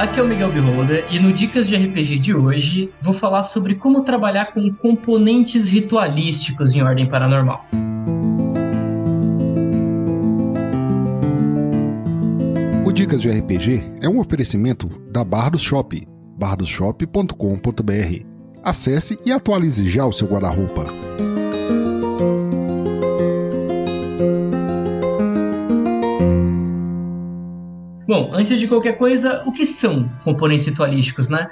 aqui é o Miguel Beholder e no Dicas de RPG de hoje vou falar sobre como trabalhar com componentes ritualísticos em ordem paranormal. O Dicas de RPG é um oferecimento da Bardos Shop, bardosshop.com.br. Acesse e atualize já o seu guarda-roupa. Bom, antes de qualquer coisa, o que são componentes ritualísticos, né?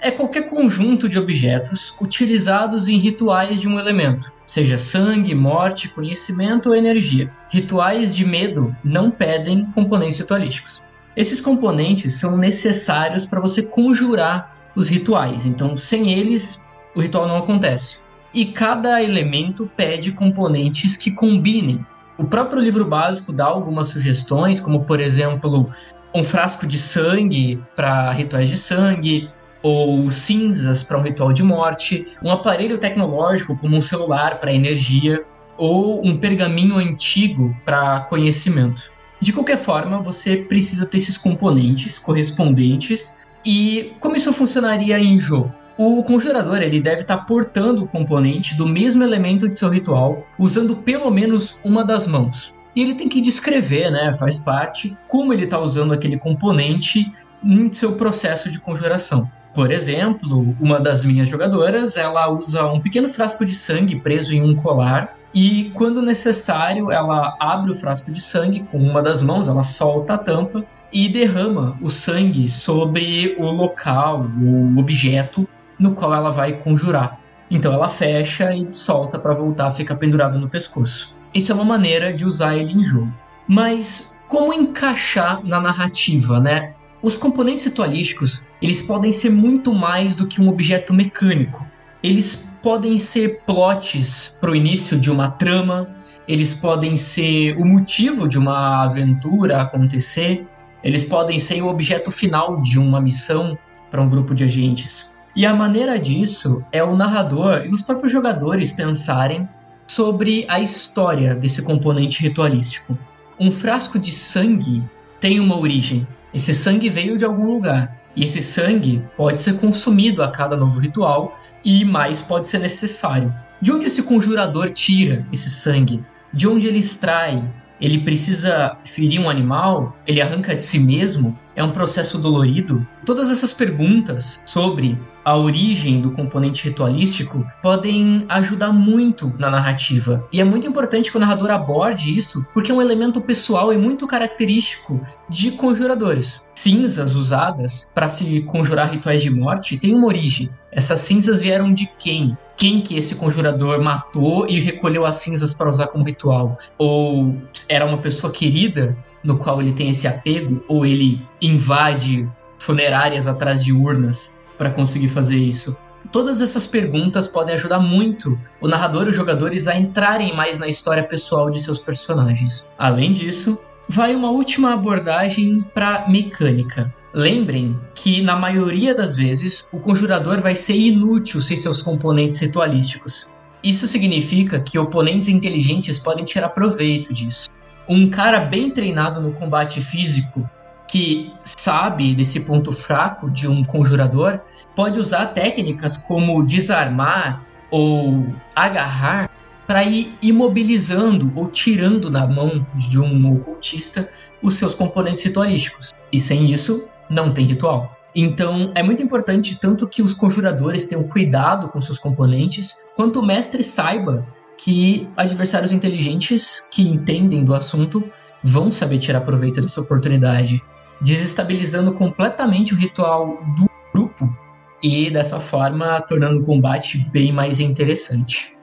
É qualquer conjunto de objetos utilizados em rituais de um elemento, seja sangue, morte, conhecimento ou energia. Rituais de medo não pedem componentes ritualísticos. Esses componentes são necessários para você conjurar os rituais, então sem eles o ritual não acontece. E cada elemento pede componentes que combinem. O próprio livro básico dá algumas sugestões, como por exemplo um frasco de sangue para rituais de sangue, ou cinzas para um ritual de morte, um aparelho tecnológico como um celular para energia, ou um pergaminho antigo para conhecimento. De qualquer forma, você precisa ter esses componentes correspondentes. E como isso funcionaria em jogo? O conjurador ele deve estar portando o componente do mesmo elemento de seu ritual, usando pelo menos uma das mãos e ele tem que descrever, né, faz parte, como ele está usando aquele componente em seu processo de conjuração. Por exemplo, uma das minhas jogadoras, ela usa um pequeno frasco de sangue preso em um colar e quando necessário, ela abre o frasco de sangue com uma das mãos, ela solta a tampa e derrama o sangue sobre o local, o objeto no qual ela vai conjurar. Então ela fecha e solta para voltar a ficar pendurado no pescoço. Isso é uma maneira de usar ele em jogo. Mas como encaixar na narrativa, né? Os componentes ritualísticos, eles podem ser muito mais do que um objeto mecânico. Eles podem ser plots para o início de uma trama, eles podem ser o motivo de uma aventura acontecer, eles podem ser o objeto final de uma missão para um grupo de agentes. E a maneira disso é o narrador e os próprios jogadores pensarem sobre a história desse componente ritualístico. Um frasco de sangue tem uma origem. Esse sangue veio de algum lugar. E esse sangue pode ser consumido a cada novo ritual e mais pode ser necessário. De onde esse conjurador tira esse sangue? De onde ele extrai? Ele precisa ferir um animal? Ele arranca de si mesmo? É um processo dolorido? Todas essas perguntas sobre a origem do componente ritualístico podem ajudar muito na narrativa. E é muito importante que o narrador aborde isso, porque é um elemento pessoal e muito característico de conjuradores. Cinzas usadas para se conjurar rituais de morte têm uma origem. Essas cinzas vieram de quem? Quem que esse conjurador matou e recolheu as cinzas para usar como ritual? Ou era uma pessoa querida no qual ele tem esse apego? Ou ele invade funerárias atrás de urnas para conseguir fazer isso? Todas essas perguntas podem ajudar muito o narrador e os jogadores a entrarem mais na história pessoal de seus personagens. Além disso, vai uma última abordagem para mecânica. Lembrem que, na maioria das vezes, o conjurador vai ser inútil sem seus componentes ritualísticos. Isso significa que oponentes inteligentes podem tirar proveito disso. Um cara bem treinado no combate físico que sabe desse ponto fraco de um conjurador pode usar técnicas como desarmar ou agarrar para ir imobilizando ou tirando da mão de um ocultista os seus componentes ritualísticos. E sem isso, não tem ritual. Então, é muito importante tanto que os conjuradores tenham cuidado com seus componentes, quanto o mestre saiba que adversários inteligentes que entendem do assunto vão saber tirar proveito dessa oportunidade desestabilizando completamente o ritual do grupo e dessa forma tornando o combate bem mais interessante.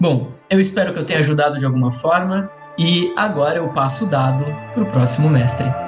Bom, eu espero que eu tenha ajudado de alguma forma e agora eu passo o dado para o próximo mestre.